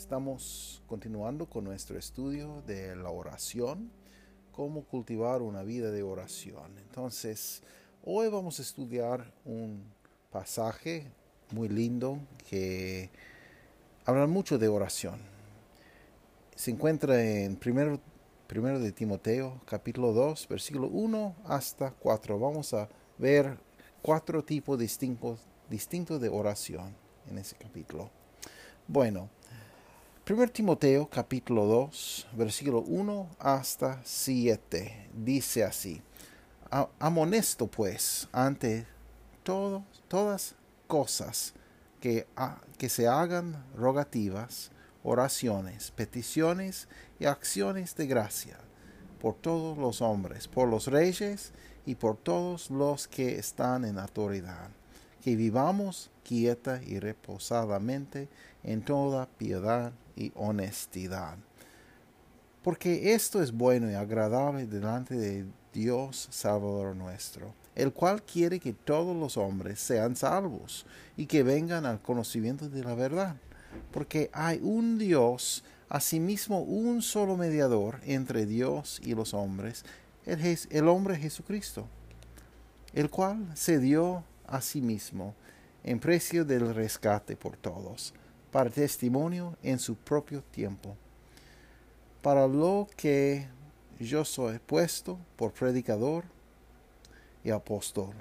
Estamos continuando con nuestro estudio de la oración, cómo cultivar una vida de oración. Entonces, hoy vamos a estudiar un pasaje muy lindo que habla mucho de oración. Se encuentra en primero, primero de Timoteo, capítulo 2, versículo 1 hasta 4. Vamos a ver cuatro tipos distintos, distintos de oración en ese capítulo. Bueno, 1 Timoteo capítulo 2, versículo 1 hasta 7, dice así, amonesto pues ante todas cosas que, que se hagan rogativas, oraciones, peticiones y acciones de gracia por todos los hombres, por los reyes y por todos los que están en autoridad, que vivamos quieta y reposadamente en toda piedad y honestidad. Porque esto es bueno y agradable delante de Dios Salvador nuestro, el cual quiere que todos los hombres sean salvos y que vengan al conocimiento de la verdad. Porque hay un Dios, asimismo un solo mediador entre Dios y los hombres, el, hombre Jesucristo, el cual se dio a sí mismo en precio del rescate por todos, para testimonio en su propio tiempo. Para lo que yo soy puesto por predicador y apóstol.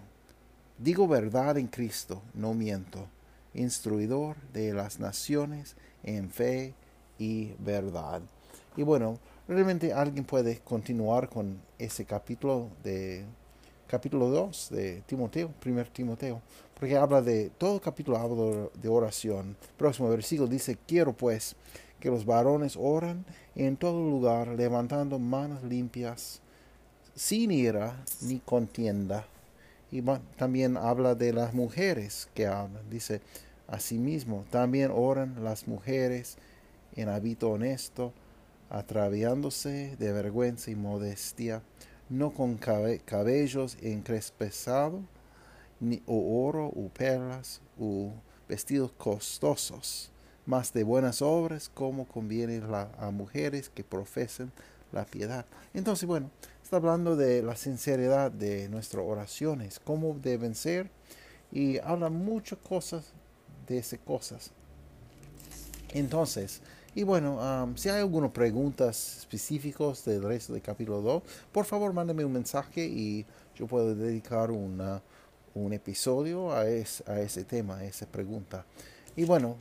Digo verdad en Cristo, no miento, instruidor de las naciones en fe y verdad. Y bueno, realmente alguien puede continuar con ese capítulo de capítulo 2 de Timoteo, primer Timoteo, porque habla de, todo capítulo habla de oración. Próximo versículo dice, quiero pues que los varones oran en todo lugar, levantando manos limpias, sin ira ni contienda. Y también habla de las mujeres que hablan. Dice, asimismo, también oran las mujeres en hábito honesto, atraviándose de vergüenza y modestia, no con cabellos encrespesados, ni o oro, o perlas, o vestidos costosos, mas de buenas obras, como conviene a mujeres que profesen la piedad. Entonces, bueno, está hablando de la sinceridad de nuestras oraciones, cómo deben ser, y habla muchas cosas de esas cosas. Entonces, y bueno, si hay algunas preguntas específicas del resto del capítulo 2, por favor mándeme un mensaje y yo puedo dedicar una, un episodio a, a ese tema, a esa pregunta. Y bueno,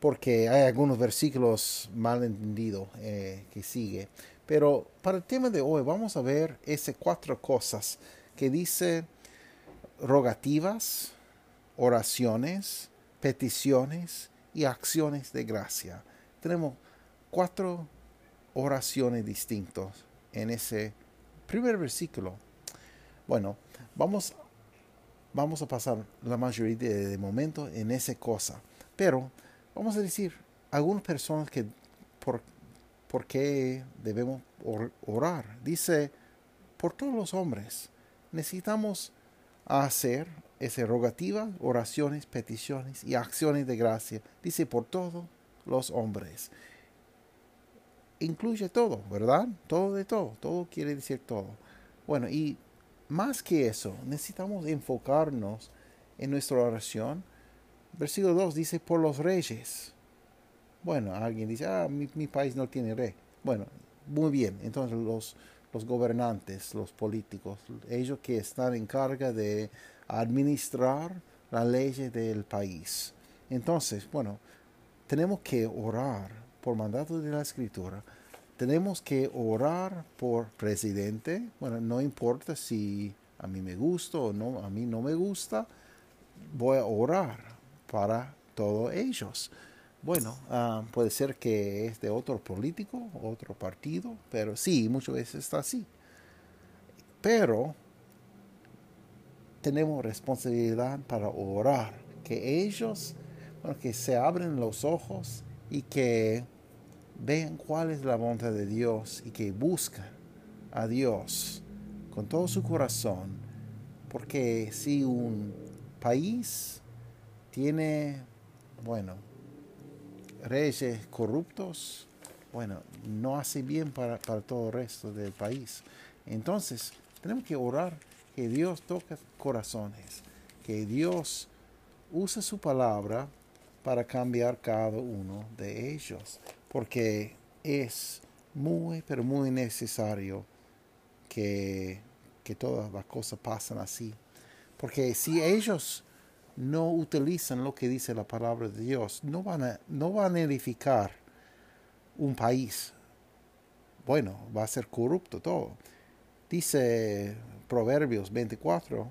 porque hay algunos versículos mal entendidos eh, que sigue. Pero para el tema de hoy vamos a ver esas cuatro cosas que dice rogativas, oraciones, peticiones y acciones de gracia tenemos cuatro oraciones distintas en ese primer versículo. Bueno, vamos, vamos a pasar la mayoría de, de momentos en esa cosa. Pero vamos a decir, algunas personas que por, por qué debemos orar. Dice, por todos los hombres. Necesitamos hacer esa rogativa, oraciones, peticiones y acciones de gracia. Dice, por todo los hombres. Incluye todo, ¿verdad? Todo de todo, todo quiere decir todo. Bueno, y más que eso, necesitamos enfocarnos en nuestra oración. Versículo 2 dice, por los reyes. Bueno, alguien dice, ah, mi, país no tiene rey. Bueno, muy bien. Entonces los, los gobernantes, los políticos, ellos que están en carga de administrar la ley del país. Entonces, bueno, tenemos que orar por mandato de la escritura. Tenemos que orar por presidente. Bueno, no importa si a mí me gusta o no, a mí no me gusta. Voy a orar para todos ellos. bueno, ah, puede ser que es de otro político, otro partido, pero sí, muchas veces está así. Pero tenemos responsabilidad para orar, que ellos, que se abren los ojos y que vean cuál es la voluntad de Dios y que buscan a Dios con todo su corazón, porque si un país tiene, bueno, reyes corruptos, bueno, no hace bien para, para todo el resto del país. Entonces, tenemos que orar que Dios toque corazones, que Dios use su palabra para cambiar cada uno de ellos, porque es muy, pero muy necesario que, que todas las cosas pasen así. Porque si ellos no utilizan lo que dice la palabra de Dios, no van a, no van a edificar un país. Bueno, va a ser corrupto todo. Dice Proverbios 24,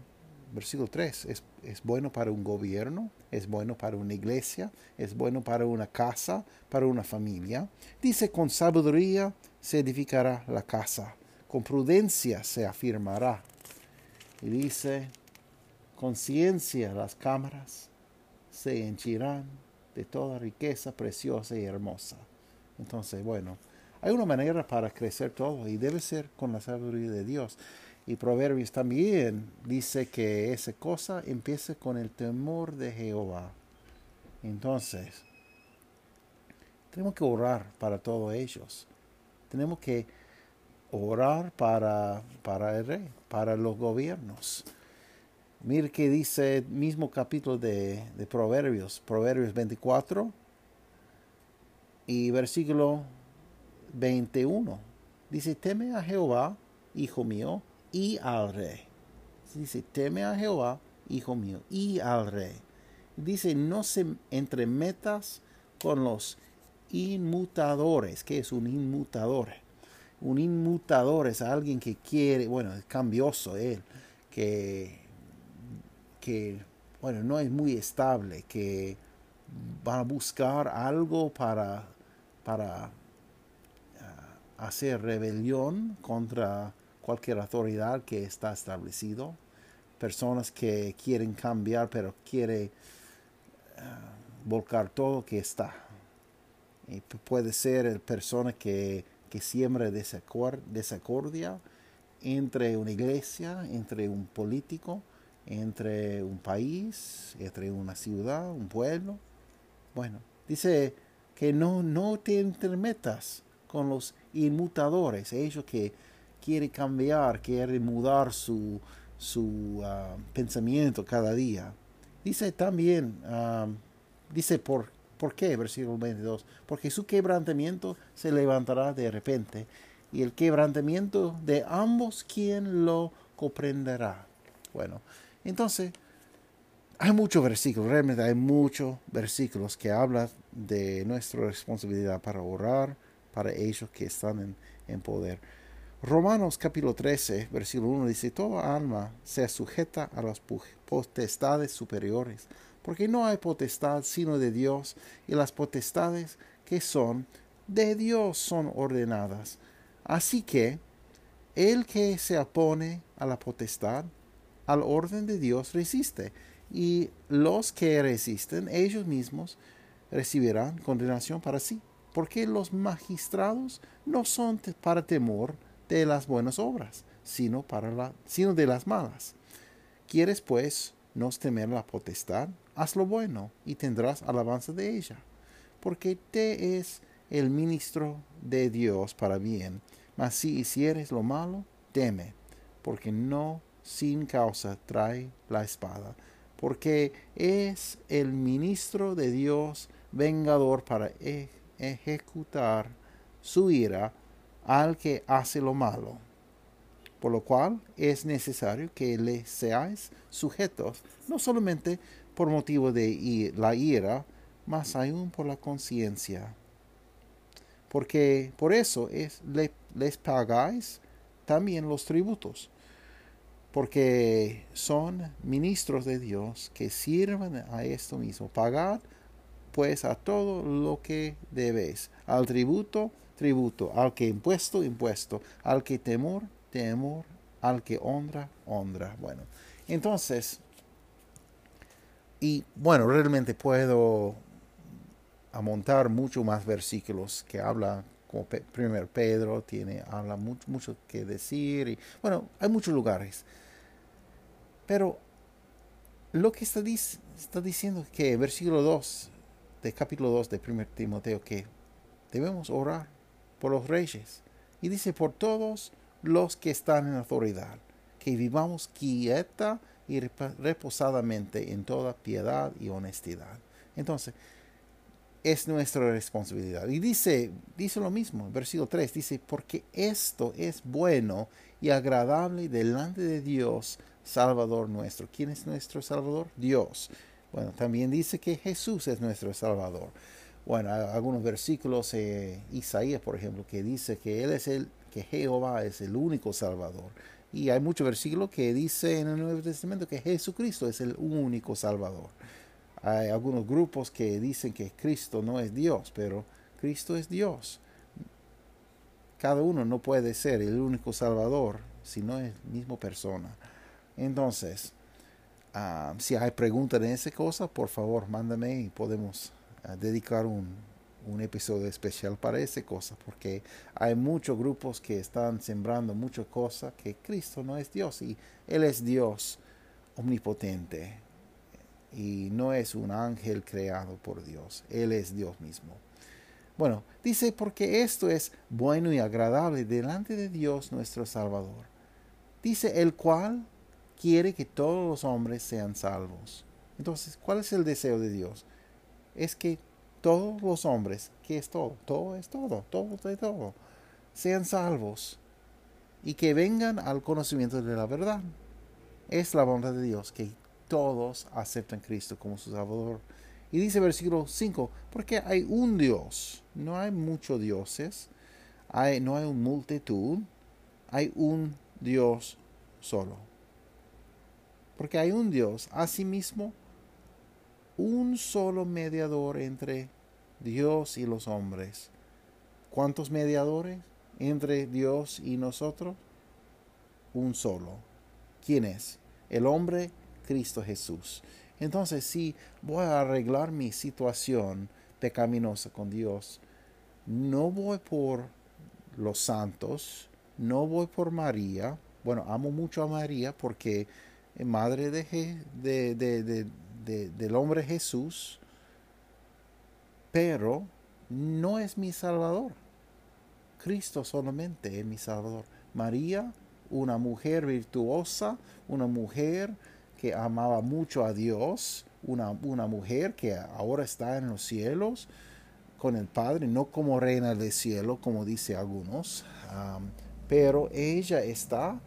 versículo 3, es, es bueno para un gobierno, es bueno para una iglesia, es bueno para una casa, para una familia. Dice, con sabiduría se edificará la casa, con prudencia se afirmará. Y dice, conciencia las cámaras se henchirán de toda riqueza preciosa y hermosa. Entonces, bueno, hay una manera para crecer todo y debe ser con la sabiduría de Dios. Y Proverbios también dice que esa cosa empieza con el temor de Jehová. Entonces, tenemos que orar para todos ellos. Tenemos que orar para, para el rey, para los gobiernos. Mire que dice el mismo capítulo de, Proverbios, Proverbios 24 y versículo 21. Dice, teme a Jehová, hijo mío, y al rey. Dice, teme a Jehová, hijo mío, y al rey. Dice, no se entremetas con los inmutadores. ¿Qué es un inmutador? Un inmutador es alguien que quiere, bueno, es cambioso él, que que, bueno, no es muy estable, que van a buscar algo para, para ah, hacer rebelión contra cualquier autoridad que está establecido. Personas que quieren cambiar, pero quiere ah, volcar todo que está. Puede ser persona que, que siembra desacordia entre una iglesia, entre un político, entre un país, entre una ciudad, un pueblo. Bueno, dice que no, no te intermetas con los inmutadores, ellos que quieren cambiar, quieren mudar su, su ah, pensamiento cada día. Dice también, ah, dice por, por qué, versículo 22, porque su quebrantamiento se levantará de repente y el quebrantamiento de ambos, ¿quién lo comprenderá? Bueno, entonces, hay muchos versículos, realmente hay muchos versículos que hablan de nuestra responsabilidad para orar para ellos que están en, poder. Romanos capítulo 13, versículo 1 dice, toda alma sea sujeta a las potestades superiores, porque no hay potestad sino de Dios, y las potestades que son de Dios son ordenadas. Así que el que se opone a la potestad al orden de Dios resiste, y los que resisten ellos mismos recibirán condenación para sí, porque los magistrados no son para temor de las buenas obras, sino, para la, sino de las malas. ¿Quieres pues no temer la potestad? Haz lo bueno y tendrás alabanza de ella, porque te es el ministro de Dios para bien. Mas si hicieres lo malo, teme, porque no sin causa trae la espada, porque es el ministro de Dios vengador para e-, ejecutar su ira al que hace lo malo. Por lo cual es necesario que le seáis sujetos, no solamente por motivo de la ira, mas aún por la conciencia. Porque por eso es, les pagáis también los tributos porque son ministros de Dios que sirven a esto mismo. Pagad pues a todo lo que debes, al tributo, tributo, al que impuesto, impuesto, al que temor, temor, al que honra, honra. Bueno, entonces, y bueno, realmente puedo amontar mucho más versículos que habla como primero Pedro tiene habla mucho, mucho que decir y bueno hay muchos lugares pero lo que está, está diciendo que versículo 2 de capítulo 2 de 1 Timoteo que debemos orar por los reyes y dice por todos los que están en autoridad que vivamos quieta y reposadamente en toda piedad y honestidad entonces es nuestra responsabilidad. Y dice, dice lo mismo, versículo 3, dice, porque esto es bueno y agradable delante de Dios, Salvador nuestro. ¿Quién es nuestro Salvador? Dios. Bueno, también dice que Jesús es nuestro Salvador. Bueno, algunos versículos, eh, Isaías, por ejemplo, que dice que Él es el, que Jehová es el único Salvador. Y hay muchos versículos que dice en el Nuevo Testamento que Jesucristo es el único Salvador. Hay algunos grupos que dicen que Cristo no es Dios, pero Cristo es Dios. Cada uno no puede ser el único Salvador si no es la misma persona. Entonces, ah, si hay preguntas en esa cosa, por favor, mándame y podemos dedicar un, un, episodio especial para esa cosa, porque hay muchos grupos que están sembrando muchas cosas que Cristo no es Dios y Él es Dios omnipotente y no es un ángel creado por Dios, Él es Dios mismo. Bueno, dice, porque esto es bueno y agradable delante de Dios nuestro Salvador. Dice, el cual quiere que todos los hombres sean salvos. Entonces, ¿cuál es el deseo de Dios? Es que todos los hombres, que es todo? Todo es todo, todo de todo, sean salvos y que vengan al conocimiento de la verdad. Es la voluntad de Dios que todos aceptan a Cristo como su Salvador. Y dice versículo 5, porque hay un Dios, no hay muchos dioses, hay, no hay una multitud, hay un Dios solo. Porque hay un Dios, asimismo, un solo mediador entre Dios y los hombres. ¿Cuántos mediadores entre Dios y nosotros? Un solo. ¿Quién es? El hombre Cristo Jesús. Entonces, si voy a arreglar mi situación pecaminosa con Dios, no voy por los santos, no voy por María. Bueno, amo mucho a María porque es madre de, de, del hombre Jesús, pero no es mi Salvador. Cristo solamente es mi Salvador. María, una mujer virtuosa, una mujer que amaba mucho a Dios, una, una mujer que ahora está en los cielos con el Padre, no como reina del cielo, como dice algunos, pero ella está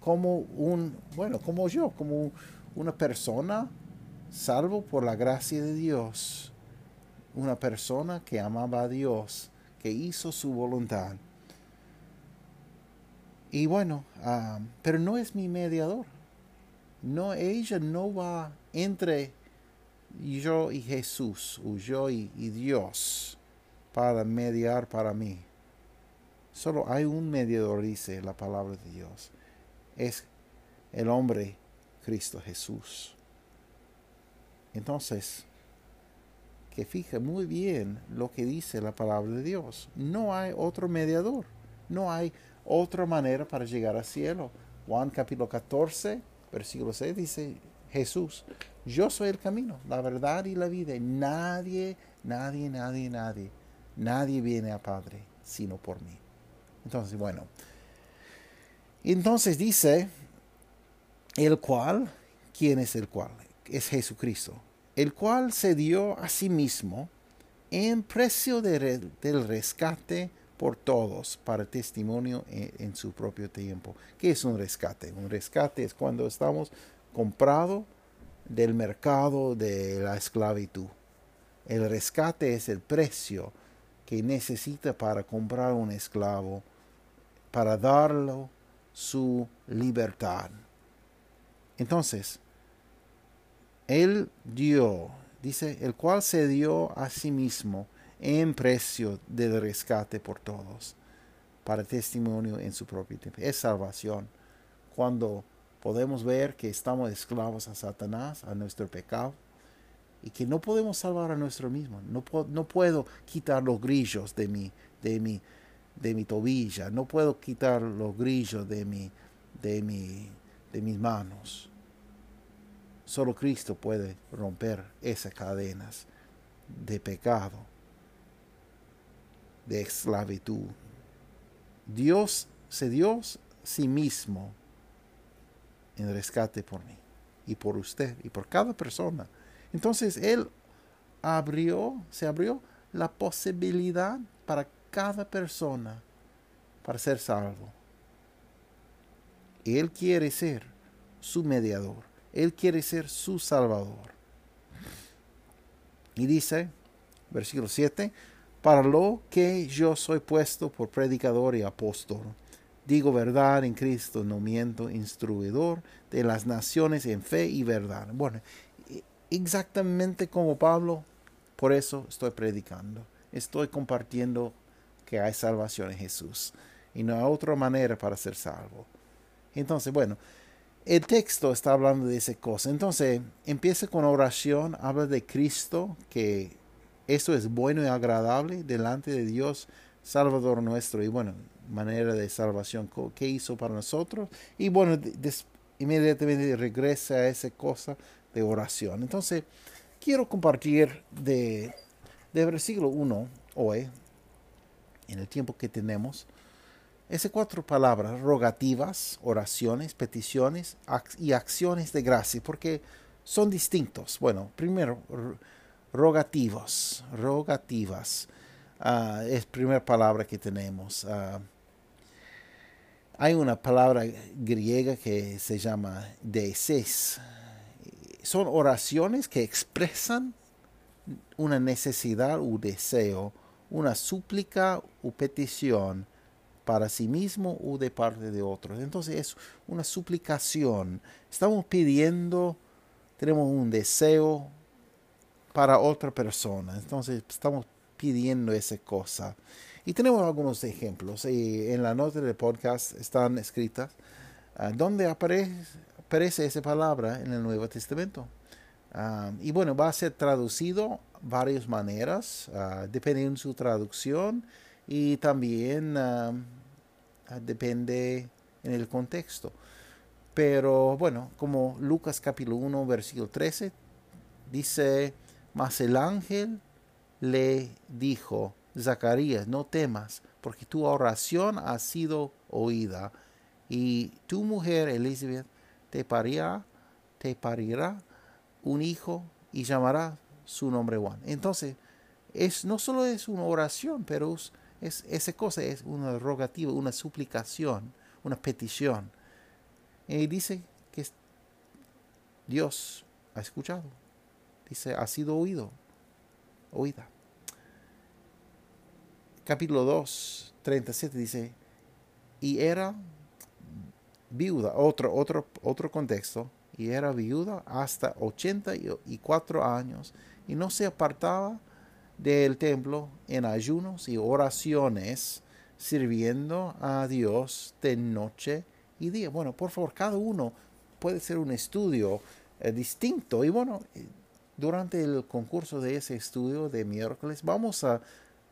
como un, bueno, como yo, como una persona salvo por la gracia de Dios, una persona que amaba a Dios, que hizo su voluntad. Y bueno, pero no es mi mediador no, ella no va entre yo y Jesús, o yo y, Dios, para mediar para mí. Solo hay un mediador, dice la palabra de Dios. Es el hombre Cristo Jesús. Entonces, que fije muy bien lo que dice la palabra de Dios. No hay otro mediador. No hay otra manera para llegar al cielo. Juan capítulo 14, versículo 6 dice Jesús, yo soy el camino, la verdad y la vida. Nadie, nadie, nadie, nadie, nadie viene a Padre sino por mí. Entonces, bueno. Entonces dice, el cual, ¿quién es el cual? Es Jesucristo, el cual se dio a sí mismo en precio del rescate por todos para testimonio en, su propio tiempo. ¿Qué es un rescate? Un rescate es cuando estamos comprados del mercado de la esclavitud. El rescate es el precio que necesita para comprar un esclavo, para darlo su libertad. Entonces, Él dio dice, el cual se dio a sí mismo en precio del rescate por todos, para testimonio en su propio tiempo. Es salvación. Cuando podemos ver que estamos esclavos a Satanás, a nuestro pecado, y que no podemos salvar a nuestro mismo. No, no puedo quitar los grillos de mi, de mi, de mi tobilla, no puedo quitar los grillos de mi, de mi, de mis manos. Solo Cristo puede romper esas cadenas de pecado, de esclavitud. Dios se dio sí mismo en rescate por mí y por usted y por cada persona. Entonces Él abrió, se abrió la posibilidad para cada persona para ser salvo. Él quiere ser su mediador. Él quiere ser su salvador. Y dice, versículo 7, para lo que yo soy puesto por predicador y apóstol Digo verdad en Cristo, no miento, instruidor de las naciones en fe y verdad. Bueno, exactamente como Pablo, por eso estoy predicando. Estoy compartiendo que hay salvación en Jesús y no hay otra manera para ser salvo. Entonces, bueno, el texto está hablando de esa cosa. Entonces, empieza con oración, habla de Cristo, que eso es bueno y agradable delante de Dios, Salvador nuestro. Y bueno, manera de salvación que hizo para nosotros. Y bueno, inmediatamente regresa a esa cosa de oración. Entonces, quiero compartir de, de versículo 1 hoy, en el tiempo que tenemos, esas cuatro palabras, rogativas, oraciones, peticiones y acciones de gracia, porque son distintos. Bueno, primero, rogativos, rogativas. Uh, es primera palabra que tenemos. Uh, hay una palabra griega que se llama deses. Son oraciones que expresan una necesidad o deseo, una súplica o petición para sí mismo o de parte de otros. Entonces es una suplicación. Estamos pidiendo, tenemos un deseo para otra persona. Entonces estamos pidiendo esa cosa. Y tenemos algunos ejemplos. Y en la nota del podcast están escritas ah, donde aparece, esa palabra en el Nuevo Testamento. Ah, y bueno, va a ser traducido varias maneras, uh, dependiendo de su traducción y también depende en el contexto. Pero bueno, como Lucas capítulo 1, versículo 13, dice, mas el ángel le dijo, Zacarías, no temas, porque tu oración ha sido oída, y tu mujer Elizabeth te parirá, te parirá un hijo y llamará su nombre Juan. Entonces, es, no solo es una oración, pero es, esa cosa es una rogativa, una suplicación, una petición. Y dice que Dios ha escuchado. Dice, ha sido oído, oída capítulo 2, 37 dice, y era viuda, otro, otro, otro contexto, y era viuda hasta 84 años y no se apartaba del templo en ayunos y oraciones, sirviendo a Dios de noche y día. Bueno, por favor, cada uno puede ser un estudio eh, distinto. Y bueno, eh, durante el concurso de ese estudio de miércoles vamos a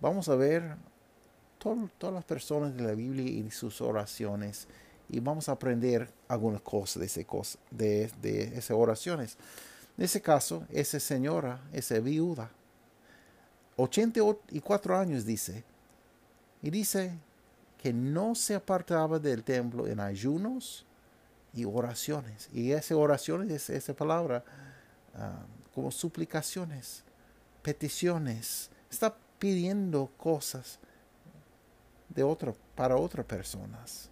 vamos a ver todas las personas de la Biblia y sus oraciones y vamos a aprender algunas cosas de, ese de, de esas oraciones. En ese caso, esa señora, esa viuda, 84 años dice, y dice que no se apartaba del templo en ayunos y oraciones. Y esas oraciones es esa palabra ah, como suplicaciones, peticiones. Está pidiendo cosas de otro, para otras personas.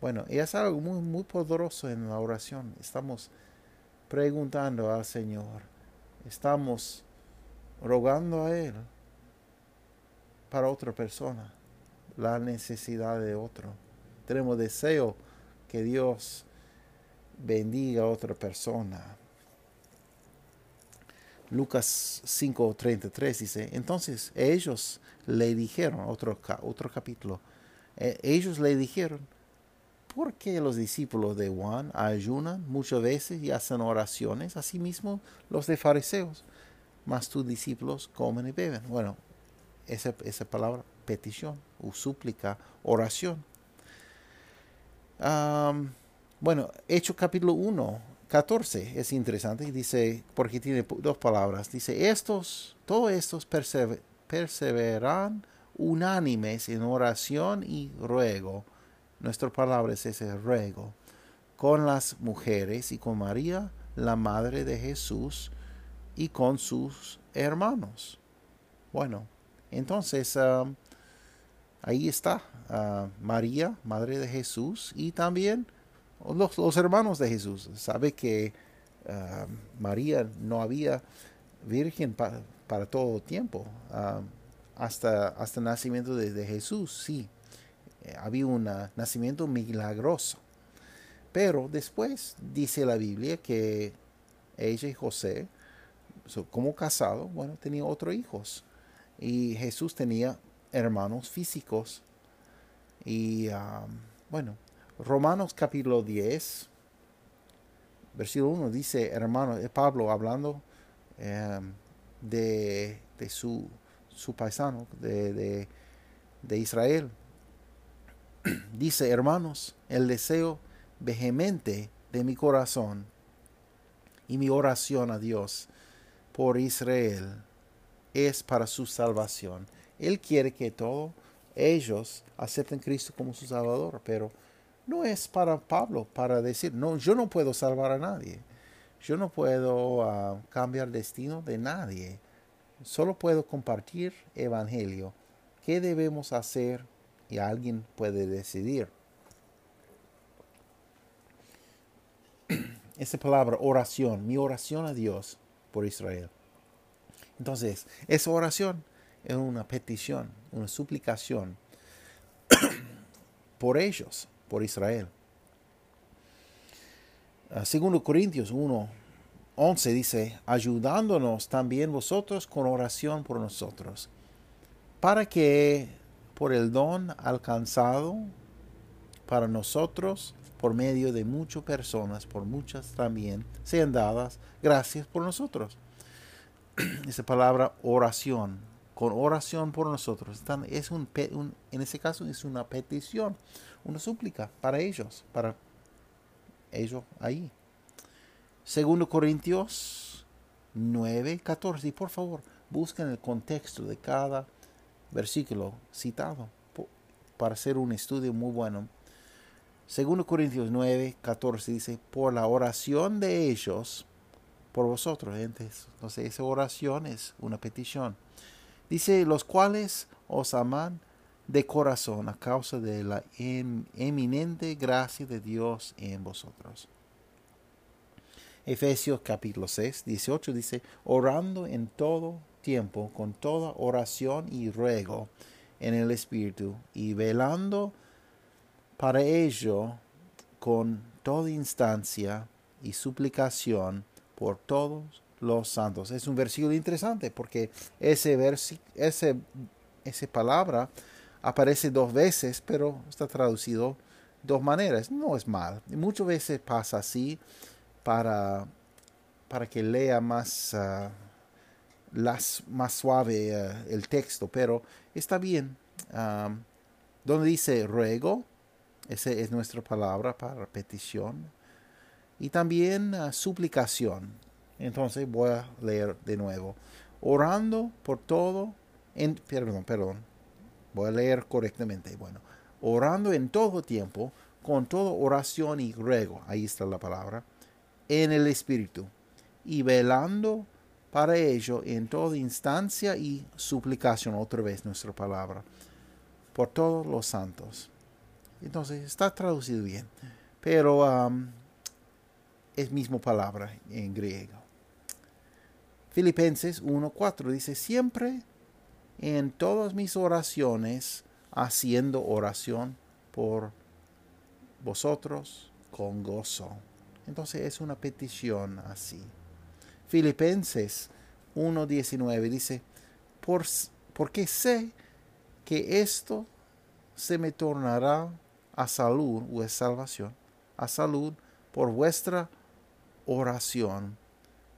Bueno, es algo muy, muy poderoso en la oración. Estamos preguntando al Señor, estamos rogando a Él para otra persona, la necesidad de otro. Tenemos deseo que Dios bendiga a otra persona. Lucas 5:33 dice, entonces ellos le dijeron, otro, otro capítulo, eh, ellos le dijeron, ¿por qué los discípulos de Juan ayunan muchas veces y hacen oraciones? Asimismo los de fariseos, mas tus discípulos comen y beben. Bueno, esa, esa palabra, petición o súplica, oración. bueno, Hechos capítulo 1, 14 es interesante, dice, porque tiene dos palabras, dice, estos, todos estos perseveran unánimes en oración y ruego. Nuestra palabra es ese ruego. Con las mujeres y con María, la madre de Jesús, y con sus hermanos. Bueno, entonces um, ahí está uh, María, madre de Jesús, y también los, hermanos de Jesús. Sabe que ah, María no había virgen para todo tiempo. Ah, hasta, hasta el nacimiento de, Jesús, sí. Eh, había un nacimiento milagroso. Pero después dice la Biblia que ella y José, como casado, bueno, tenían otros hijos. Y Jesús tenía hermanos físicos. Y ah, bueno, Romanos capítulo 10, versículo 1 dice, hermano, Pablo hablando em, de, su, su, paisano, de, de Israel. Dice, hermanos, el deseo vehemente de mi corazón y mi oración a Dios por Israel es para su salvación. Él quiere que todos ellos acepten Cristo como su Salvador, pero no es para Pablo para decir, no, yo no puedo salvar a nadie. Yo no puedo ah, cambiar destino de nadie. Solo puedo compartir evangelio. ¿Qué debemos hacer? Y alguien puede decidir. Esa palabra oración, mi oración a Dios por Israel. Entonces, esa oración es una petición, una suplicación por ellos por Israel. Ah, segundo Corintios 1, 11 dice, ayudándonos también vosotros con oración por nosotros, para que por el don alcanzado para nosotros, por medio de muchas personas, por muchas también, sean dadas gracias por nosotros. Esa palabra oración, con oración por nosotros, es un, en ese caso es una petición una súplica para ellos, para ellos ahí. Segundo Corintios 9, 14. Y por favor, busquen el contexto de cada versículo citado para hacer un estudio muy bueno. Segundo Corintios 9, 14 dice, por la oración de ellos, por vosotros, Entonces, esa oración es una petición. Dice, los cuales os aman de corazón a causa de la eminente gracia de Dios en vosotros. Efesios capítulo 6, 18 dice, orando en todo tiempo, con toda oración y ruego en el Espíritu, y velando para ello con toda instancia y suplicación por todos los santos. Es un versículo interesante porque ese, ese, esa palabra aparece dos veces, pero está traducido dos maneras. No es mal. muchas veces pasa así para, para que lea más, ah, más suave ah, el texto, pero está bien. donde dice ruego, esa es nuestra palabra para petición. Y también ah, suplicación. Entonces voy a leer de nuevo. Orando por todo, en, perdón, perdón, Voy a leer correctamente. Bueno, orando en todo tiempo, con toda oración y ruego, ahí está la palabra, en el Espíritu, y velando para ello en toda instancia y suplicación, otra vez nuestra palabra, por todos los santos. Entonces está traducido bien, pero um, es misma palabra en griego. Filipenses 1.4 dice, siempre en todas mis oraciones haciendo oración por vosotros con gozo. Entonces es una petición así. Filipenses 1.19 dice, Por, porque sé que esto se me tornará a salud o es salvación, a salud por vuestra oración,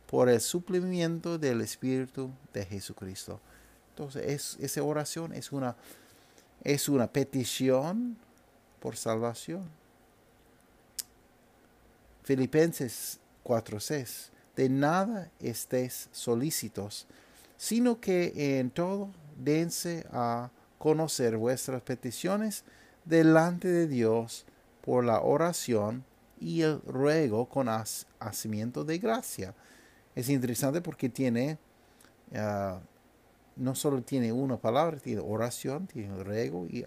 por el suplimiento del Espíritu de Jesucristo. Entonces, es, esa oración es una, es una petición por salvación. Filipenses 4:6 De nada estéis solícitos, sino que en todo dense a conocer vuestras peticiones delante de Dios por la oración y el ruego con hacimiento de gracia. Es interesante porque tiene, ah, no solo tiene una palabra, tiene oración, tiene ruego y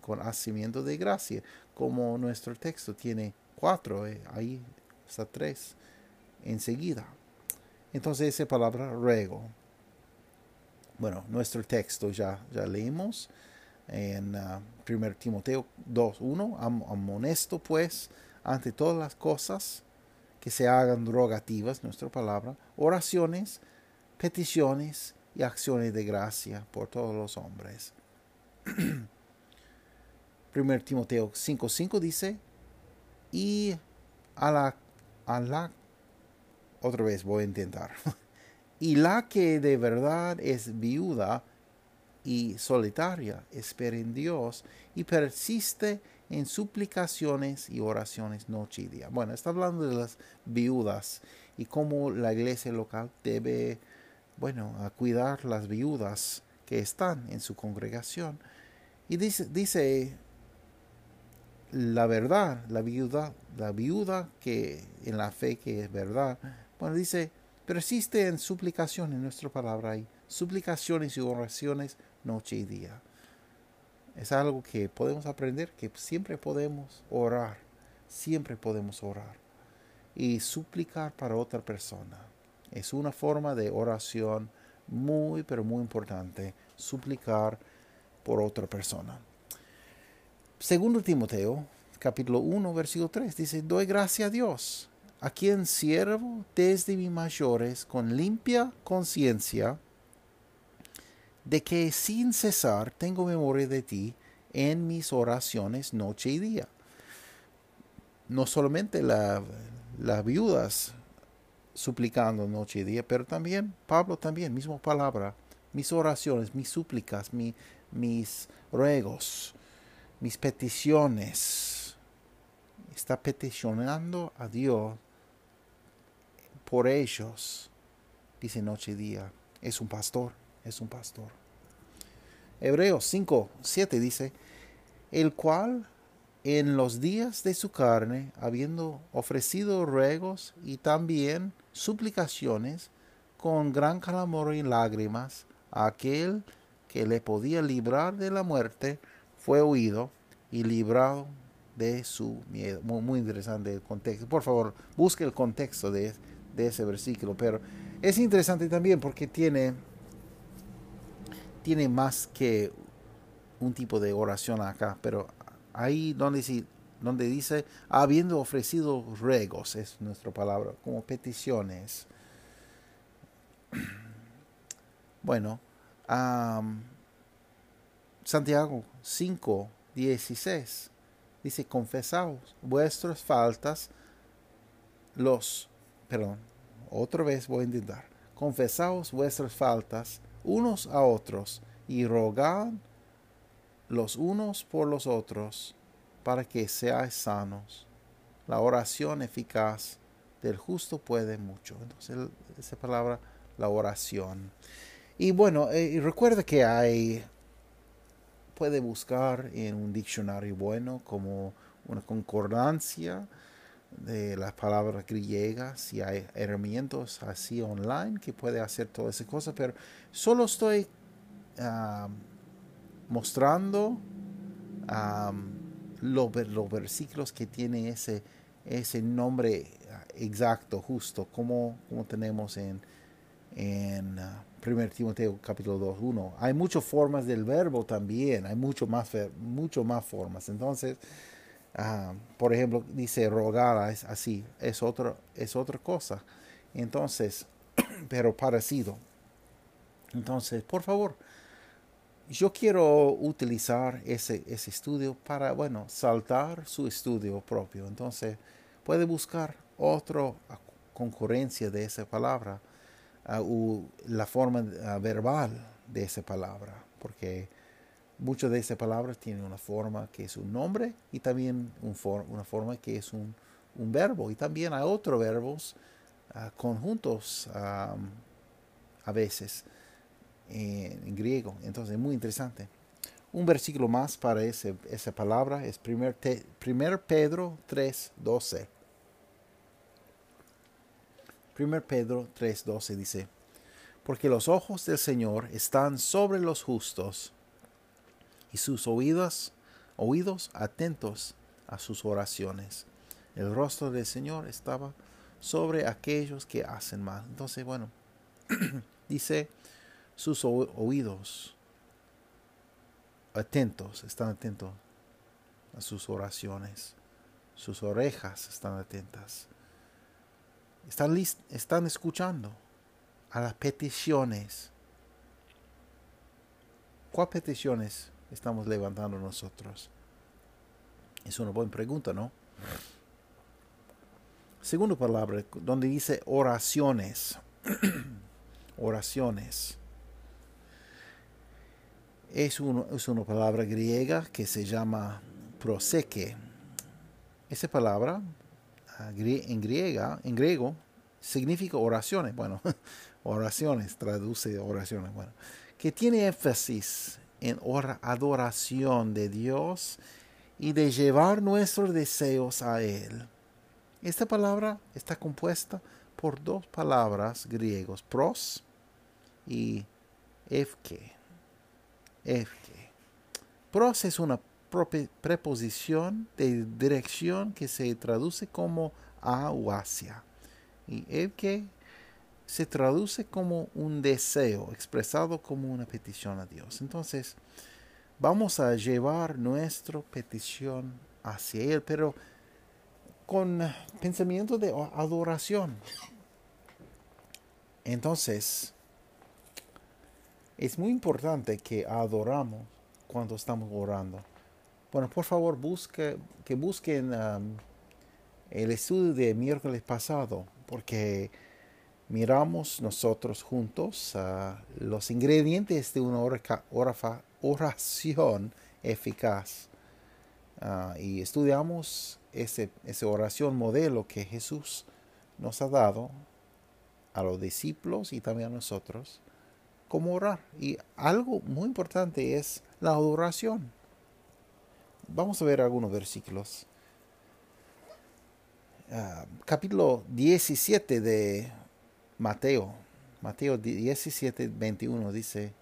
con hacimiento de gracia, como nuestro texto tiene cuatro, eh, ahí está tres enseguida. Entonces esa palabra ruego. Bueno, nuestro texto ya, ya leímos en 1 uh, Timoteo 2.1. Amonesto pues ante todas las cosas que se hagan rogativas, nuestra palabra, oraciones, peticiones y acciones de gracia por todos los hombres. 1 Timoteo 5.5 dice, y a la, a la, otra vez voy a intentar, y la que de verdad es viuda y solitaria, espera en Dios y persiste en suplicaciones y oraciones noche y día. Bueno, está hablando de las viudas y cómo la iglesia local debe, bueno, a cuidar las viudas que están en su congregación. Y dice, dice la verdad, la viuda, la viuda que en la fe que es verdad, bueno, dice, persiste en suplicación en nuestra palabra ahí, suplicaciones y oraciones noche y día. Es algo que podemos aprender, que siempre podemos orar, siempre podemos orar y suplicar para otra persona. Es una forma de oración muy, pero muy importante, suplicar por otra persona. Segundo Timoteo, capítulo 1, versículo 3, dice, doy gracias a Dios, a quien siervo desde mis mayores con limpia conciencia, de que sin cesar tengo memoria de ti en mis oraciones noche y día. No solamente las viudas suplicando noche y día, pero también Pablo también, misma palabra, mis oraciones, mis súplicas, mis ruegos, mis peticiones. Está peticionando a Dios por ellos, dice noche y día. Es un pastor es un pastor. Hebreos 5, 7 dice, el cual en los días de su carne, habiendo ofrecido ruegos y también suplicaciones, con gran clamor y lágrimas, aquel que le podía librar de la muerte, fue oído y librado de su miedo. Muy, interesante el contexto. Por favor, busque el contexto de, de ese versículo. Pero es interesante también porque tiene tiene más que un tipo de oración acá, pero ahí donde, donde dice, habiendo ofrecido ruegos, es nuestra palabra, como peticiones. Bueno, Santiago 5, 16 dice, confesaos vuestras faltas, los, perdón, otra vez voy a intentar, confesaos vuestras faltas unos a otros y rogad los unos por los otros para que seáis sanos. La oración eficaz del justo puede mucho. Entonces, esa palabra, la oración. Y bueno, eh, recuerda que hay, puede buscar en un diccionario bueno como una concordancia de las palabras griegas, si hay herramientas así online que puede hacer todas esas cosas, pero solo estoy mostrando los, los, versículos que tiene ese, ese nombre ah, exacto, justo, como, como tenemos en, en 1 ah, Timoteo capítulo 2, 1. Hay muchas formas del verbo también, hay mucho más, mucho más formas. Entonces, Ah, por ejemplo, dice rogar así, es, otro, es otra cosa. Entonces, pero parecido. Entonces, por favor, yo quiero utilizar ese, ese estudio para, bueno, saltar su estudio propio. Entonces, puede buscar otra concurrencia de esa palabra o la forma verbal de esa palabra, porque muchas de esas palabras tienen una forma que es un nombre y también una forma que es un, verbo. Y también hay otros verbos ah, conjuntos a veces en, griego. Entonces, muy interesante. Un versículo más para ese, esa palabra es 1 primer Pedro 3.12. 1 Pedro 3.12 dice, porque los ojos del Señor están sobre los justos y sus oídos, oídos atentos a sus oraciones. El rostro del Señor estaba sobre aquellos que hacen mal. Entonces, bueno, dice sus oídos atentos, están atentos a sus oraciones, sus orejas están atentas, están, están escuchando a las peticiones. ¿Cuáles peticiones estamos levantando nosotros? Es una buena pregunta, ¿no? Segunda palabra, donde dice oraciones. oraciones es, una palabra griega que se llama proseke. Esa palabra ah, en griega, en griego, significa oraciones. Bueno, oraciones, traduce oraciones. Bueno, que tiene énfasis en adoración de Dios y de llevar nuestros deseos a Él. Esta palabra está compuesta por dos palabras griegos, pros y efke. Pros es una preposición de dirección que se traduce como a o hacia. Y que se traduce como un deseo expresado como una petición a Dios. Entonces, vamos a llevar nuestra petición hacia Él, pero con pensamiento de adoración. Entonces, es muy importante que adoramos cuando estamos orando. Bueno, por favor, busque, que busquen um, el estudio de miércoles pasado, porque miramos nosotros juntos uh, los ingredientes de una oración eficaz. Uh, y estudiamos ese, esa oración modelo que Jesús nos ha dado a los discípulos y también a nosotros cómo orar. Y algo muy importante es la adoración. Vamos a ver algunos versículos. Ah, capítulo 17 de Mateo. Mateo 17, 21 dice,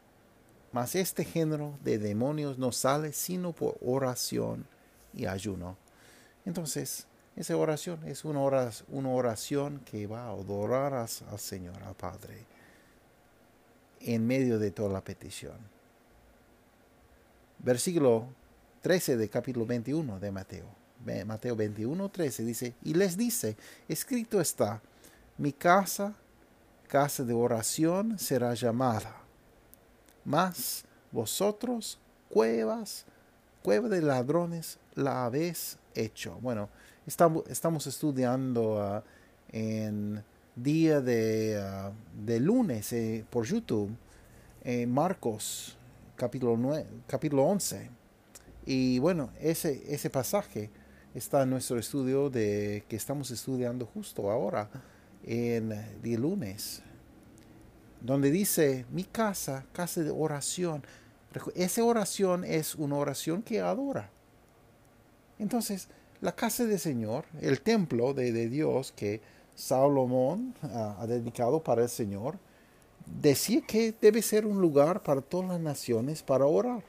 mas este género de demonios no sale sino por oración y ayuno. Entonces, esa oración es una oración, que va a adorar al Señor, al Padre en medio de toda la petición. Versículo 13 de capítulo 21 de Mateo. Mateo 21, 13 dice, y les dice, escrito está, mi casa, casa de oración será llamada, mas vosotros cuevas, cueva de ladrones la habéis hecho. Bueno, estamos, estudiando ah, en día de, ah, de lunes eh, por YouTube, en Marcos capítulo, 9, capítulo 11. Y bueno, ese, ese pasaje está en nuestro estudio de que estamos estudiando justo ahora, en día lunes, donde dice, mi casa, casa de oración. Esa oración es una oración que adora. Entonces, la casa del Señor, el templo de, de Dios que Salomón ha dedicado para el Señor, decía que debe ser un lugar para todas las naciones para orar.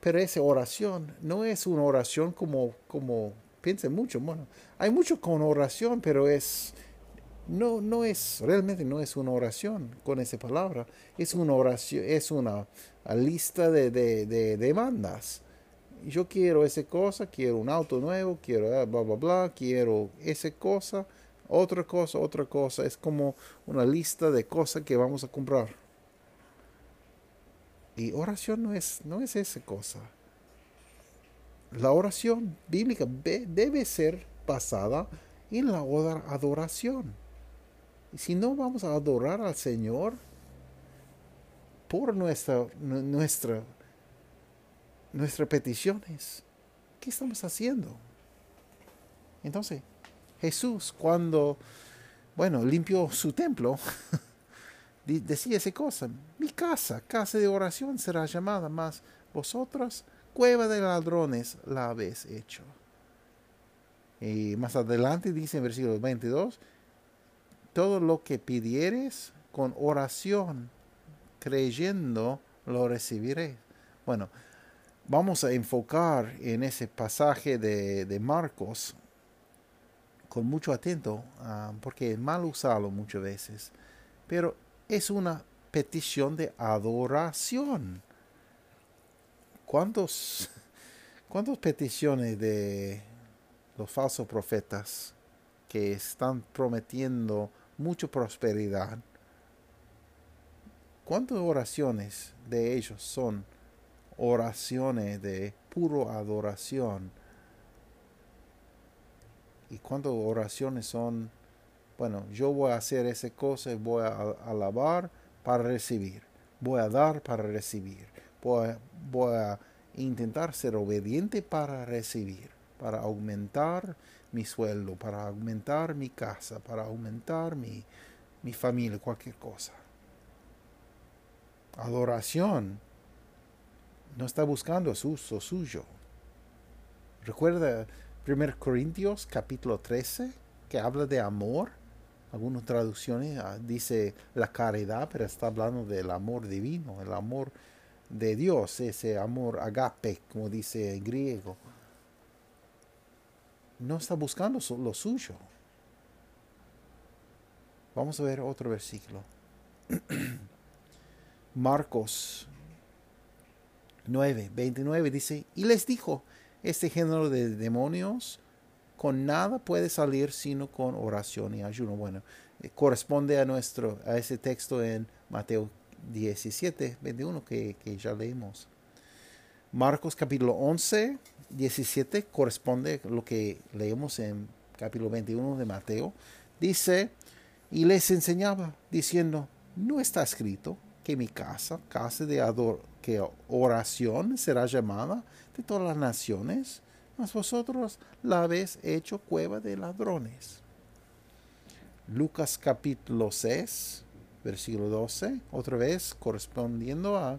Pero esa oración no es una oración como, como piensen mucho. Bueno, hay mucho con oración, pero es, no, no es, realmente no es una oración con esa palabra. Es una oración, es una lista de, de, de demandas yo quiero esa cosa, quiero un auto nuevo, quiero bla, bla, bla, quiero esa cosa. otra cosa, otra cosa. Es como una lista de cosas que vamos a comprar. Y oración no es, no es esa cosa. La oración bíblica debe ser basada en la adoración. Y si no vamos a adorar al Señor por nuestra, nuestra, nuestras peticiones, ¿qué estamos haciendo? Entonces, Jesús cuando, bueno, limpió su templo, decía esa cosa, mi casa, casa de oración será llamada, más vosotros, cueva de ladrones, la habéis hecho. Y más adelante dice en versículo 22, todo lo que pidieres con oración, creyendo, lo recibiré. Bueno, vamos a enfocar en ese pasaje de, de Marcos con mucho atento, ah, porque es mal usarlo muchas veces, pero es una petición de adoración. ¿Cuántos, ¿Cuántas peticiones de los falsos profetas que están prometiendo mucha prosperidad? ¿Cuántas oraciones de ellos son oraciones de puro adoración? y cuántas oraciones son, bueno, yo voy a hacer esa cosa y voy a alabar para recibir, voy a dar para recibir, voy a, intentar ser obediente para recibir, para aumentar mi sueldo, para aumentar mi casa, para aumentar mi, mi familia, cualquier cosa. Adoración no está buscando su uso suyo. Recuerda 1 Corintios capítulo 13, que habla de amor. Algunas traducciones ah, dice la caridad, pero está hablando del amor divino, el amor de Dios, ese amor agape, como dice en griego. No está buscando lo suyo. Vamos a ver otro versículo. Marcos 9, 29 dice, y les dijo, este género de demonios con nada puede salir sino con oración y ayuno. Bueno, eh, corresponde a nuestro a ese texto en Mateo 17, 21 que, que ya leímos. Marcos capítulo 11, 17 corresponde a lo que leemos en capítulo 21 de Mateo. Dice, y les enseñaba diciendo, no está escrito que mi casa, casa de ador que oración será llamada de todas las naciones, mas vosotros la habéis hecho cueva de ladrones. Lucas capítulo 6, versículo 12, otra vez correspondiendo a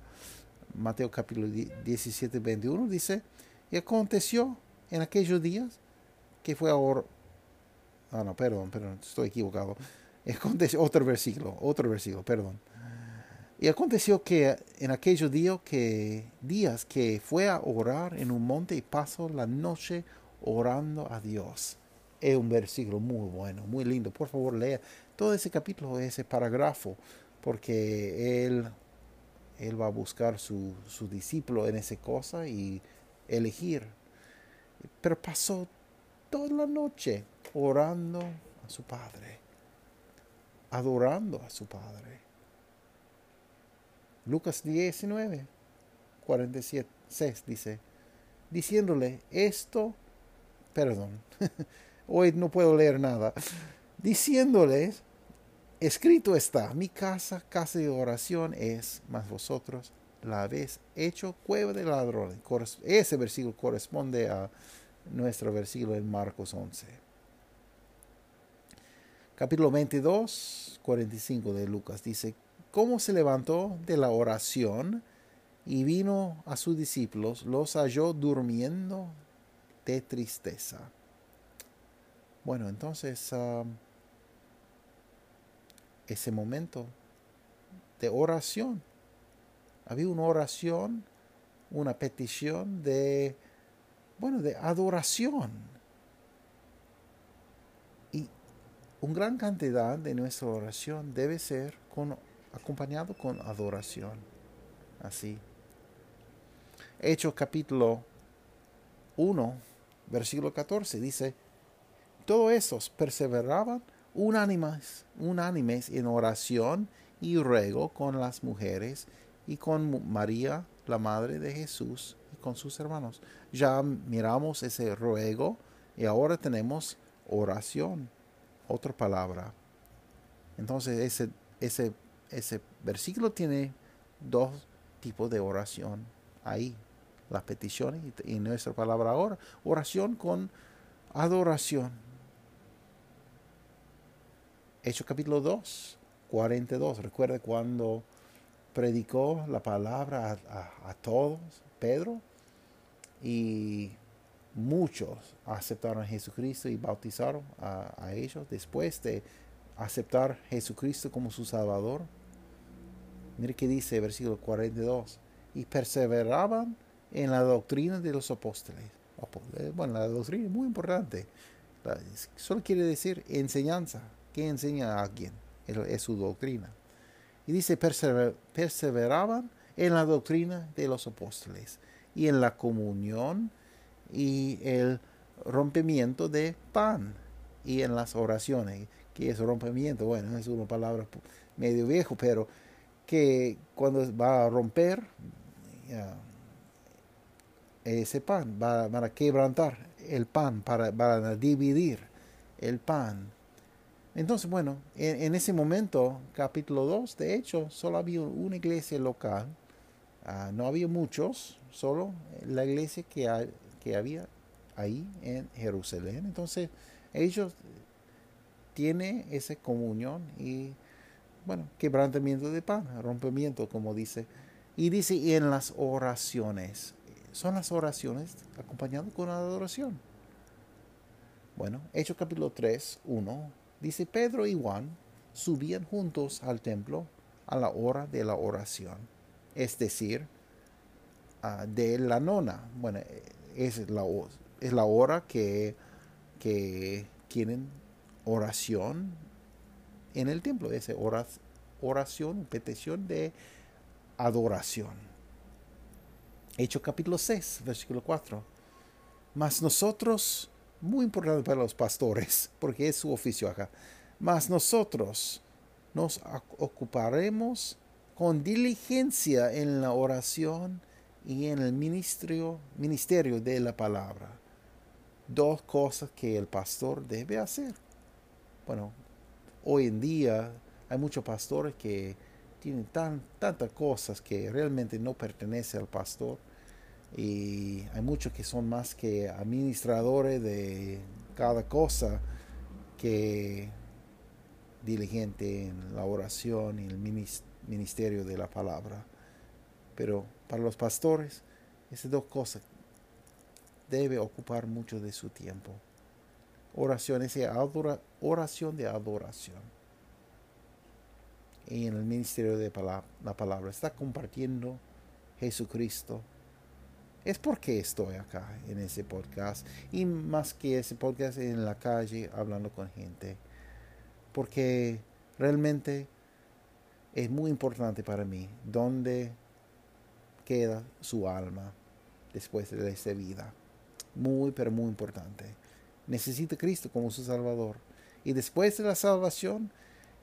Mateo capítulo 17, 21, dice, y aconteció en aquellos días que fue ahora, ah no, perdón, perdón, estoy equivocado, aconteció, otro versículo, otro versículo, perdón. Y aconteció que en aquellos días que, días que fue a orar en un monte y pasó la noche orando a Dios. Es un versículo muy bueno, muy lindo. Por favor, lea todo ese capítulo, ese parágrafo, porque él, él va a buscar su, su discípulo en esa cosa y elegir. Pero pasó toda la noche orando a su Padre, adorando a su Padre. Lucas 19, 47, 6 dice, diciéndole esto, perdón, hoy no puedo leer nada, diciéndoles, escrito está, mi casa, casa de oración es, mas vosotros la habéis hecho cueva de ladrones. Ese versículo corresponde a nuestro versículo en Marcos 11. Capítulo 22, 45 de Lucas dice, cómo se levantó de la oración y vino a sus discípulos, los halló durmiendo de tristeza. Bueno, entonces um, ese momento de oración, había una oración, una petición de, bueno, de adoración. Y una gran cantidad de nuestra oración debe ser acompañado con adoración. Así. Hechos capítulo 1, versículo 14 dice, todos esos perseveraban unánimes, unánimes en oración y ruego con las mujeres y con María, la Madre de Jesús, y con sus hermanos. Ya miramos ese ruego y ahora tenemos oración, otra palabra. Entonces ese, ese, ese versículo tiene dos tipos de oración ahí. Las peticiones y, nuestra palabra ahora. Oración con adoración. Hecho capítulo 2, 42. Recuerda cuando predicó la palabra a, todos, Pedro, y muchos aceptaron a Jesucristo y bautizaron a, ellos después de aceptar a Jesucristo como su Salvador. Mire que dice versículo 42, y perseveraban en la doctrina de los apóstoles. Bueno, la doctrina es muy importante. Solo quiere decir enseñanza. ¿Qué enseña a alguien? Es su doctrina. Y dice, perseveraban en la doctrina de los apóstoles y en la comunión y el rompimiento de pan y en las oraciones. ¿Qué es rompimiento? Bueno, es una palabra medio viejo, pero que cuando va a romper ese pan, va, a quebrantar el pan, para, para dividir el pan entonces, bueno, en, ese momento, capítulo 2, de hecho, solo había una iglesia local. Ah, no había muchos, solo la iglesia que, que había ahí en Jerusalén. Entonces, ellos tienen esa comunión y, bueno, quebrantamiento de pan, rompimiento, como dice. Y dice, en las oraciones. Son las oraciones acompañadas con la adoración. Bueno, Hechos capítulo 3, 1 Dice Pedro y Juan subían juntos al templo a la hora de la oración, es decir, de la nona. Bueno, es la, es la hora que, que tienen oración en el templo, es oración, petición de adoración. Hecho capítulo 6, versículo 4. Mas nosotros muy importante para los pastores, porque es su oficio acá. Mas nosotros nos ocuparemos con diligencia en la oración y en el ministerio, ministerio de la palabra. Dos cosas que el pastor debe hacer. Bueno, hoy en día hay muchos pastores que tienen tan, tantas cosas que realmente no pertenece al pastor y hay muchos que son más que administradores de cada cosa que diligente en la oración y el ministerio de la palabra. Pero para los pastores, esas dos cosas debe ocupar mucho de su tiempo. Oración, esa oración de adoración. Y en el ministerio de la palabra está compartiendo Jesucristo es porque estoy acá en ese podcast y más que ese podcast en la calle hablando con gente. Porque realmente es muy importante para mí dónde queda su alma después de esta vida. Muy, pero muy importante. Necesita Cristo como su Salvador. Y después de la salvación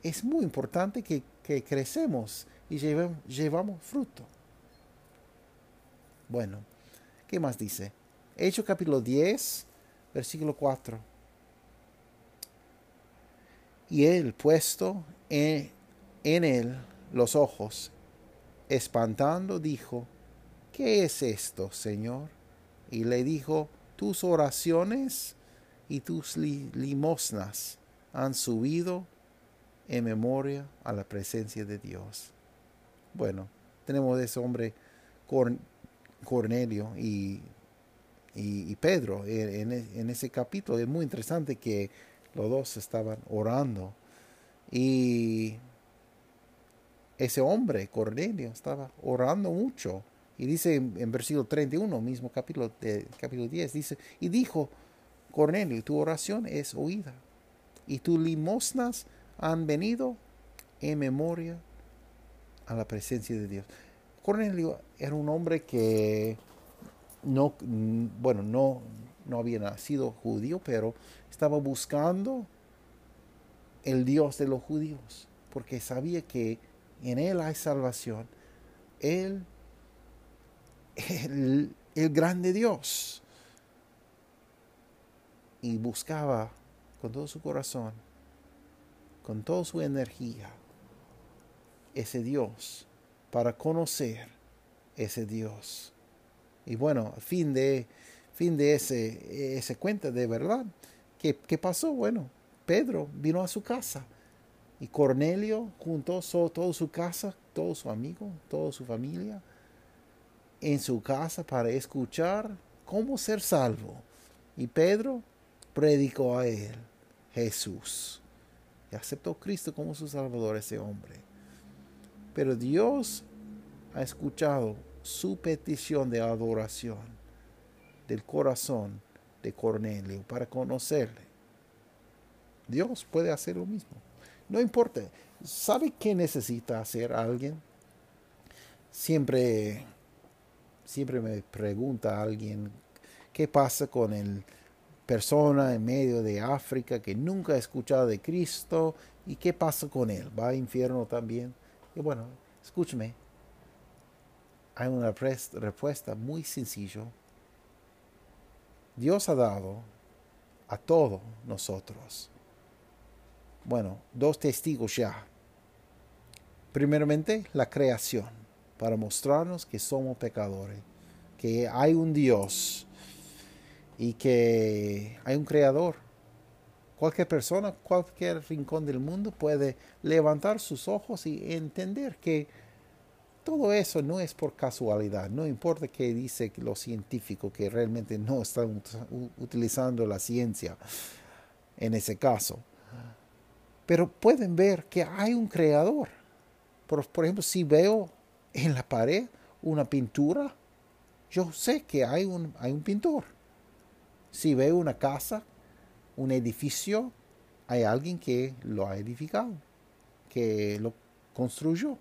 es muy importante que, crecemos y llevemos, llevamos fruto. Bueno. ¿Qué más dice? Hecho capítulo 10, versículo 4. Y él puesto en, en él los ojos, espantando, dijo, ¿qué es esto, Señor? Y le dijo, tus oraciones y tus limosnas han subido en memoria a la presencia de Dios. Bueno, tenemos ese hombre Cornelio y, y, Pedro en, en, ese capítulo. Es muy interesante que los dos estaban orando. Y ese hombre, Cornelio, estaba orando mucho. Y dice en, versículo 31, mismo capítulo, de, capítulo 10, dice, y dijo, Cornelio, tu oración es oída, y tus limosnas han venido en memoria a la presencia de Dios. Cornelio era un hombre que no, bueno, no, no había nacido judío, pero estaba buscando el Dios de los judíos, porque sabía que en Él hay salvación. Él, el, el grande Dios. Y buscaba con todo su corazón, con toda su energía, ese Dios, para conocer ese Dios. Y bueno, fin de, fin de ese, ese cuenta de verdad. ¿Qué, ¿Qué pasó? Bueno, Pedro vino a su casa y Cornelio juntó toda su casa, todo su amigo, toda su familia en su casa para escuchar cómo ser salvo. Y Pedro predicó a él Jesús. Y aceptó a Cristo como su Salvador ese hombre. Pero Dios ha escuchado su petición de adoración del corazón de Cornelio para conocerle. Dios puede hacer lo mismo. No importa. ¿Sabe qué necesita hacer alguien? Siempre, siempre me pregunta alguien qué pasa con el persona en medio de África que nunca ha escuchado de Cristo y qué pasa con él. ¿Va al infierno también? Y bueno, escúcheme. Hay una respuesta muy sencilla. Dios ha dado a todos nosotros bueno, dos testigos ya. Primeramente, la creación, para mostrarnos que somos pecadores, que hay un Dios y que hay un creador. Cualquier persona, cualquier rincón del mundo puede levantar sus ojos y entender que todo eso no es por casualidad. No importa que dice los científicos que realmente no están utilizando la ciencia en ese caso pero pueden ver que hay un creador. Por, por, ejemplo, si veo en la pared una pintura, yo sé que hay un, hay un pintor. Si veo una casa, un edificio, hay alguien que lo ha edificado, que lo construyó.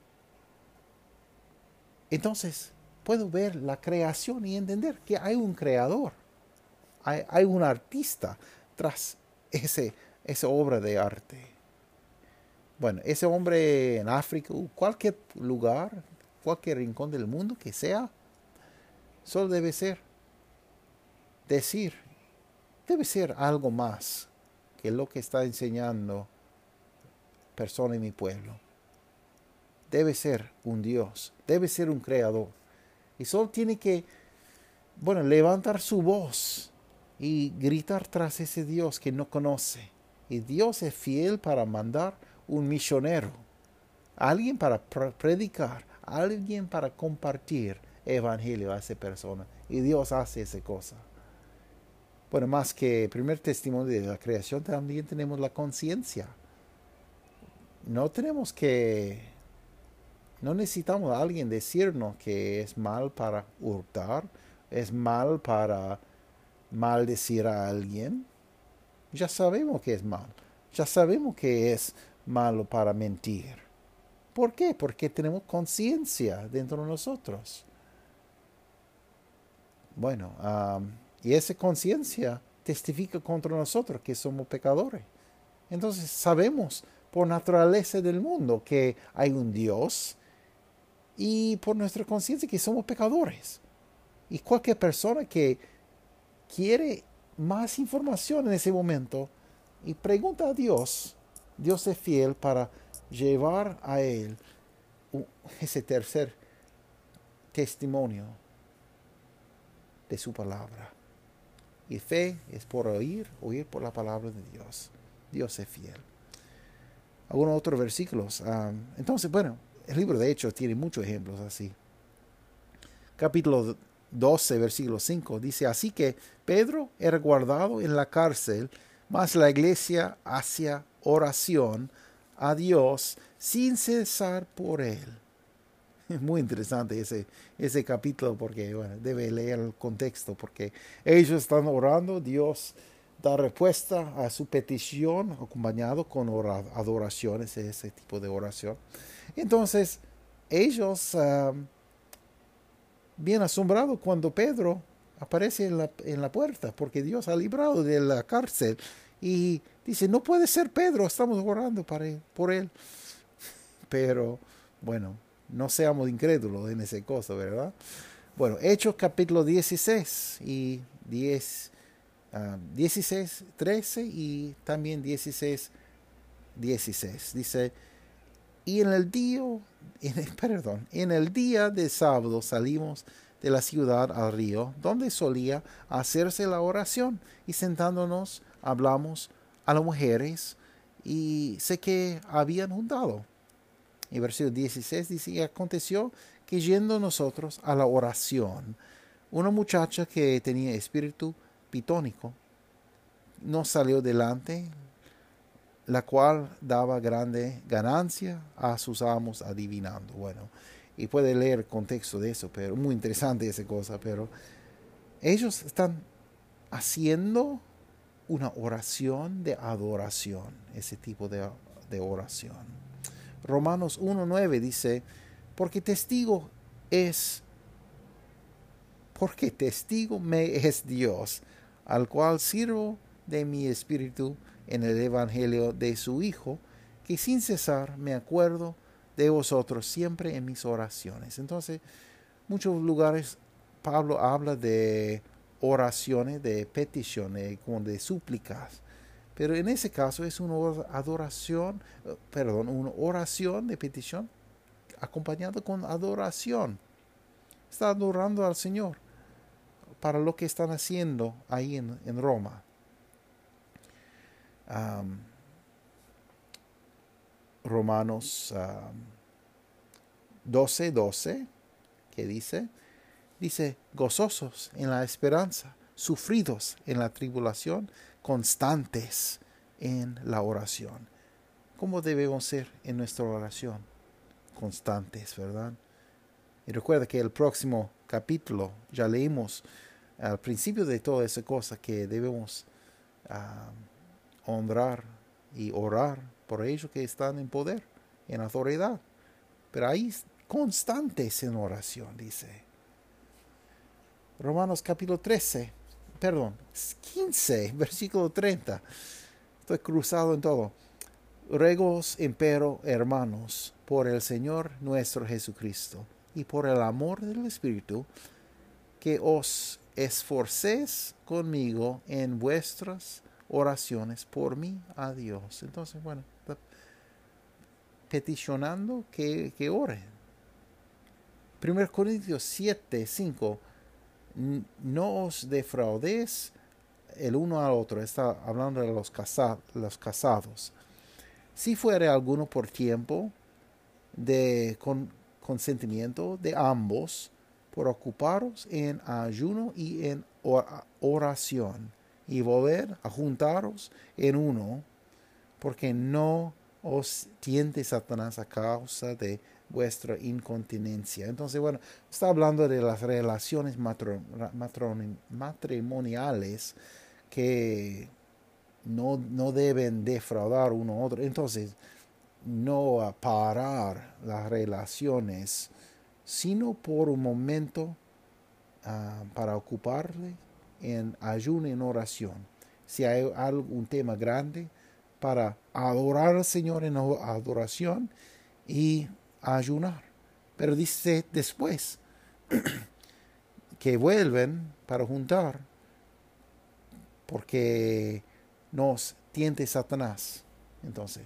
Entonces, puedo ver la creación y entender que hay un creador, hay, un artista tras ese, esa obra de arte. Bueno, ese hombre en África, cualquier lugar, cualquier rincón del mundo que sea, solo debe ser decir, debe ser algo más que lo que está enseñando persona en mi pueblo. Debe ser un Dios, debe ser un creador. Y solo tiene que, bueno, levantar su voz y gritar tras ese Dios que no conoce. Y Dios es fiel para mandar un misionero, alguien para predicar, alguien para compartir evangelio a esa persona. Y Dios hace esa cosa. Bueno, más que primer testimonio de la creación, también tenemos la conciencia. No tenemos que, no necesitamos a alguien decirnos que es mal para hurtar, es mal para maldecir a alguien. Ya sabemos que es mal. Ya sabemos que es malo para mentir. ¿Por qué? Porque tenemos conciencia dentro de nosotros. Bueno, y esa conciencia testifica contra nosotros que somos pecadores. Entonces sabemos por naturaleza del mundo que hay un Dios y por nuestra conciencia que somos pecadores. Y cualquier persona que quiere más información en ese momento y pregunta a Dios, Dios es fiel para llevar a Él ese tercer testimonio de su palabra. Y fe es por oír, oír por la palabra de Dios. Dios es fiel. Algunos otros versículos. Ah, entonces, bueno, el libro de Hechos tiene muchos ejemplos así. Capítulo 12, versículo 5 dice, así que Pedro era guardado en la cárcel, mas la iglesia hacia oración a Dios sin cesar por él. Es muy interesante ese, ese capítulo porque bueno, debe leer el contexto porque ellos están orando, Dios da respuesta a su petición acompañado con adoraciones, ese tipo de oración. Entonces, ellos, um, bien asombrados cuando Pedro aparece en la, en la puerta porque Dios ha librado de la cárcel y Dice, no puede ser Pedro, estamos orando para por él. Pero bueno, no seamos incrédulos en ese cosa, ¿verdad? Bueno, Hechos capítulo 16 y 10, 16, 13 y también 16, 16. Dice, y en el día, en, perdón, en el día de sábado salimos de la ciudad al río, donde solía hacerse la oración, y sentándonos hablamos a las mujeres, y sé que habían juntado. Y versículo 16 dice, y aconteció que yendo nosotros a la oración, una muchacha que tenía espíritu pitónico nos salió delante, la cual daba grande ganancia a sus amos adivinando. Bueno, y puede leer el contexto de eso, pero muy interesante esa cosa, pero ellos están haciendo una oración de adoración, ese tipo de, de oración. Romanos 1.9 dice, porque testigo es, porque testigo me es Dios, al cual sirvo de mi espíritu en el Evangelio de su Hijo, que sin cesar me acuerdo de vosotros siempre en mis oraciones. Entonces, muchos lugares Pablo habla de oraciones, de peticiones, como de súplicas. Pero en ese caso es una adoración, perdón, una oración de petición acompañado con adoración. Está adorando al Señor para lo que están haciendo ahí en, en Roma. Romanos 12, 12, que dice, dice, gozosos en la esperanza, sufridos en la tribulación, constantes en la oración. ¿Cómo debemos ser en nuestra oración? Constantes, ¿verdad? Y recuerda que el próximo capítulo ya leímos al principio de toda esa cosa que debemos honrar y orar por ellos que están en poder, en autoridad. Pero ahí constantes en oración, dice. Romanos capítulo 13, perdón, 15, versículo 30. Estoy cruzado en todo. Regos, empero, hermanos, por el Señor nuestro Jesucristo y por el amor del Espíritu, que os esforcéis conmigo en vuestras oraciones por mí a Dios. Entonces, bueno, peticionando que, que oren. 1 Corintios 7, 5. No os defraudes el uno al otro. Está hablando de los, los casados. Si fuere alguno por tiempo de con, consentimiento de ambos, por ocuparos en ayuno y en oración y volver a juntaros en uno, porque no os tiente Satanás a causa de vuestra incontinencia. Entonces, bueno, está hablando de las relaciones matrimoniales que no, no, deben defraudar uno a otro. Entonces, no parar las relaciones, sino por un momento ah, para ocuparle en ayuno, en oración. Si hay algún tema grande, para adorar al Señor en adoración y ayunar. Pero dice después que vuelven para juntar porque nos tiente Satanás. Entonces,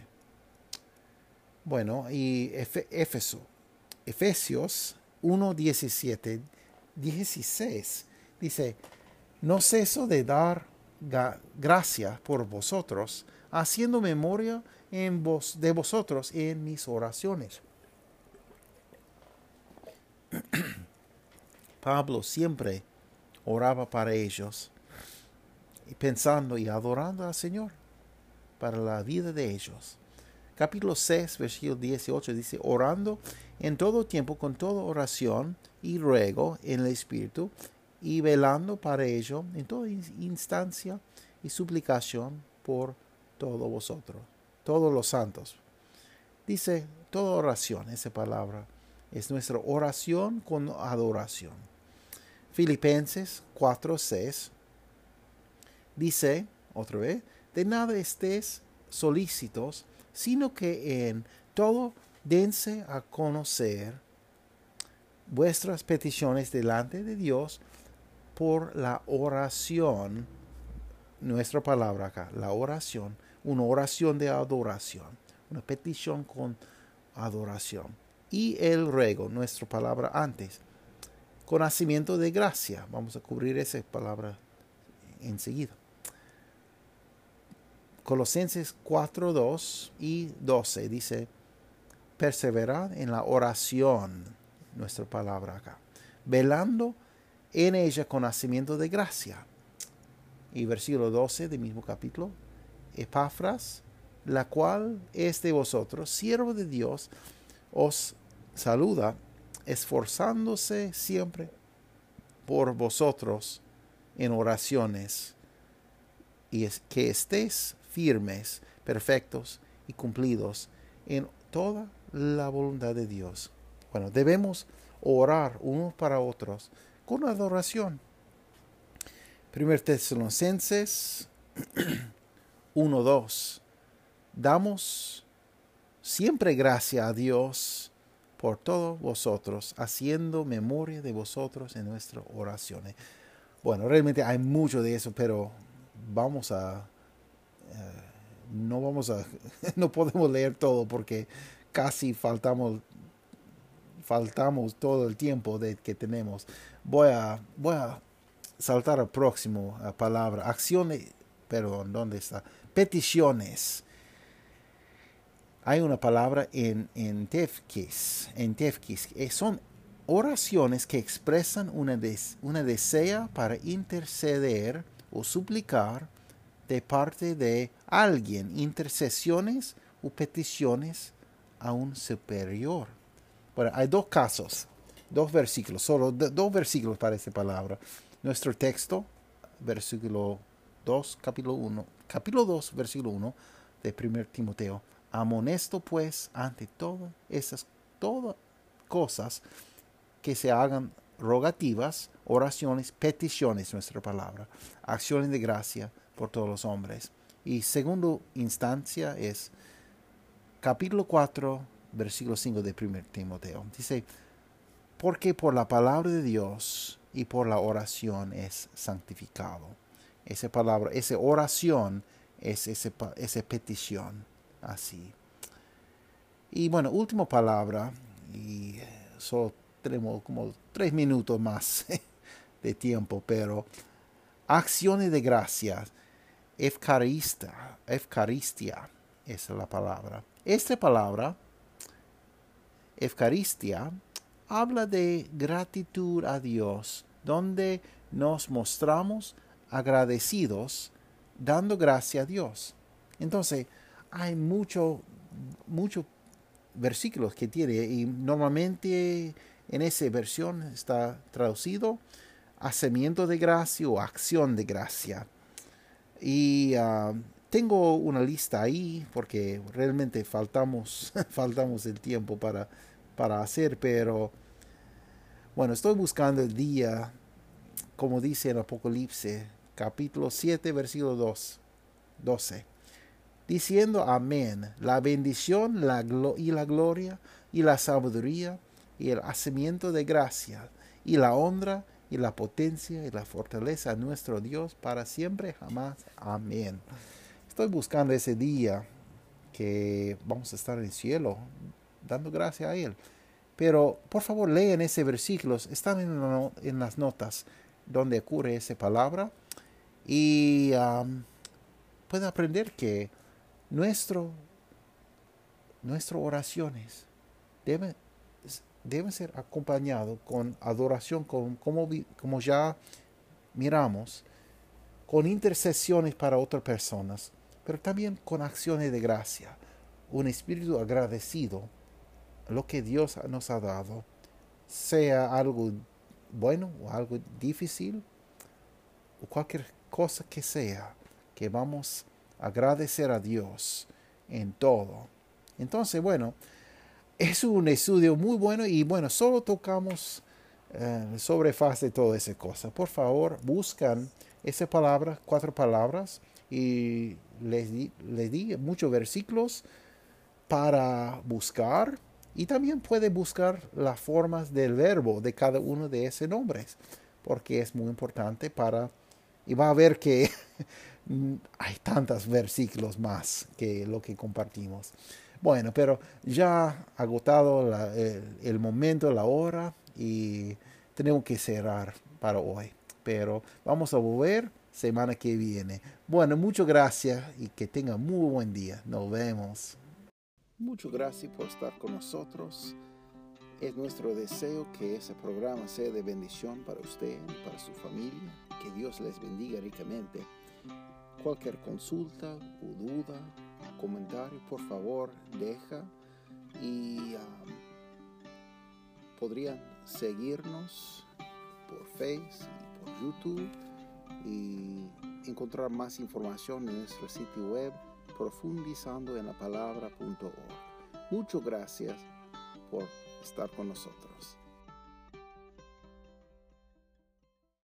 bueno, y Éfeso, Efesios 1, 17, 16, dice, no ceso de dar gracias por vosotros, haciendo memoria en vos, de vosotros en mis oraciones. Pablo siempre oraba para ellos, pensando y adorando al Señor para la vida de ellos. Capítulo 6, versículo 18 dice, orando en todo tiempo con toda oración y ruego en el Espíritu, y velando para ello en toda instancia y suplicación por todos vosotros, todos los santos. Dice toda oración, esa palabra, es nuestra oración con adoración. Filipenses 4:6 dice, otra vez, de nada estés solícitos, sino que en todo dense a conocer vuestras peticiones delante de Dios por la oración, nuestra palabra acá, la oración, una oración de adoración, una petición con adoración. Y el ruego, nuestra palabra antes, conocimiento de gracia. Vamos a cubrir esa palabra enseguida. Colosenses 4, 2 y 12 dice, perseverad en la oración, nuestra palabra acá, velando en ella conocimiento de gracia. Y versículo 12 del mismo capítulo, Epafras, la cual es de vosotros, siervo de Dios, os saluda, esforzándose siempre por vosotros en oraciones, y es que estéis firmes, perfectos y cumplidos en toda la voluntad de Dios. Bueno, debemos orar unos para otros con adoración. Primer Tesalonicenses 1.2. Damos siempre gracia a Dios por todos vosotros, haciendo memoria de vosotros en nuestras oraciones. Bueno, realmente hay mucho de eso, pero vamos a... Eh, no vamos a... no podemos leer todo porque casi faltamos faltamos todo el tiempo de, que tenemos. Voy a, voy a saltar al próximo palabra. Acciones, perdón, ¿dónde está? Peticiones. Hay una palabra en, en Tefkis, en Tefkis, eh, son oraciones que expresan una, una desea para interceder o suplicar de parte de alguien, intercesiones o peticiones a un superior. Bueno, hay dos casos, dos versículos, solo dos versículos para esta palabra. Nuestro texto, versículo 2, capítulo 1, capítulo 2, versículo 1 de 1 Timoteo. Amonesto pues ante todas esas todas cosas que se hagan rogativas, oraciones, peticiones, nuestra palabra, acciones de gracia por todos los hombres. Y segundo instancia es capítulo 4, versículo 5 de 1 Timoteo. Dice, porque por la palabra de Dios y por la oración es santificado. Esa palabra, esa oración es esa petición así. Y bueno, última palabra, y solo tenemos como tres minutos más de tiempo, pero acciones de gracia, efcarista, efcaristia, esa es la palabra. Esta palabra, Eucaristia, habla de gratitud a Dios, donde nos mostramos agradecidos dando gracia a Dios. Entonces, hay muchos mucho versículos que tiene y normalmente en esa versión está traducido hacimiento de gracia o acción de gracia. Y ah, tengo una lista ahí porque realmente faltamos, faltamos el tiempo para, para hacer, pero bueno, estoy buscando el día, como dice en Apocalipsis, capítulo 7, versículo 2, 12, diciendo amén, la bendición la y la gloria y la sabiduría y el hacimiento de gracia y la honra y la potencia y la fortaleza a nuestro Dios para siempre jamás. Amén. Estoy buscando ese día que vamos a estar en el cielo, dando gracias a Él. Pero por favor lean ese versículo, están en, las notas donde ocurre esa palabra y um, pueden aprender que nuestro, nuestras oraciones deben, deben ser acompañadas con adoración, con, como, como ya miramos, con intercesiones para otras personas pero también con acciones de gracia, un espíritu agradecido, lo que Dios nos ha dado, sea algo bueno o algo difícil, o cualquier cosa que sea, que vamos agradecer a Dios en todo. Entonces, bueno, es un estudio muy bueno y bueno, solo tocamos eh, sobre faz de toda esa cosa. Por favor, buscan esa palabra, cuatro palabras, y les di, les di muchos versículos para buscar y también puede buscar las formas del verbo de cada uno de esos nombres, porque es muy importante para... Y va a ver que hay tantos versículos más que lo que compartimos. Bueno, pero ya agotado el, momento, la hora y tenemos que cerrar para hoy. Pero vamos a volver semana que viene. Bueno, muchas gracias y que tenga muy buen día. Nos vemos. Muchas gracias por estar con nosotros. Es nuestro deseo que ese programa sea de bendición para usted y para su familia. Que Dios les bendiga ricamente. Cualquier consulta o duda, comentario, por favor, deja. Y um, podrían seguirnos por Facebook y por YouTube y encontrar más información en nuestro sitio web profundizando en la. Muchas gracias por estar con nosotros.